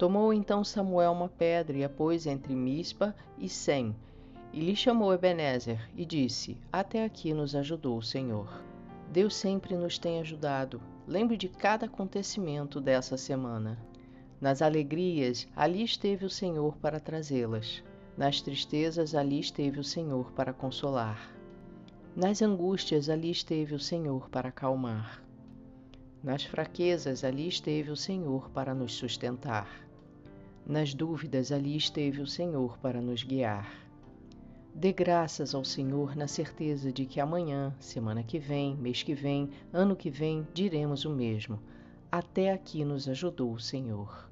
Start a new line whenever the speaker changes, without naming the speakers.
Tomou então Samuel uma pedra e a pôs entre Mispa e Sem, e lhe chamou Ebenezer e disse: Até aqui nos ajudou o Senhor. Deus sempre nos tem ajudado. Lembre de cada acontecimento dessa semana. Nas alegrias, ali esteve o Senhor para trazê-las. Nas tristezas, ali esteve o Senhor para consolar. Nas angústias, ali esteve o Senhor para acalmar. Nas fraquezas, ali esteve o Senhor para nos sustentar. Nas dúvidas, ali esteve o Senhor para nos guiar. Dê graças ao Senhor na certeza de que amanhã, semana que vem, mês que vem, ano que vem, diremos o mesmo. Até aqui nos ajudou o Senhor.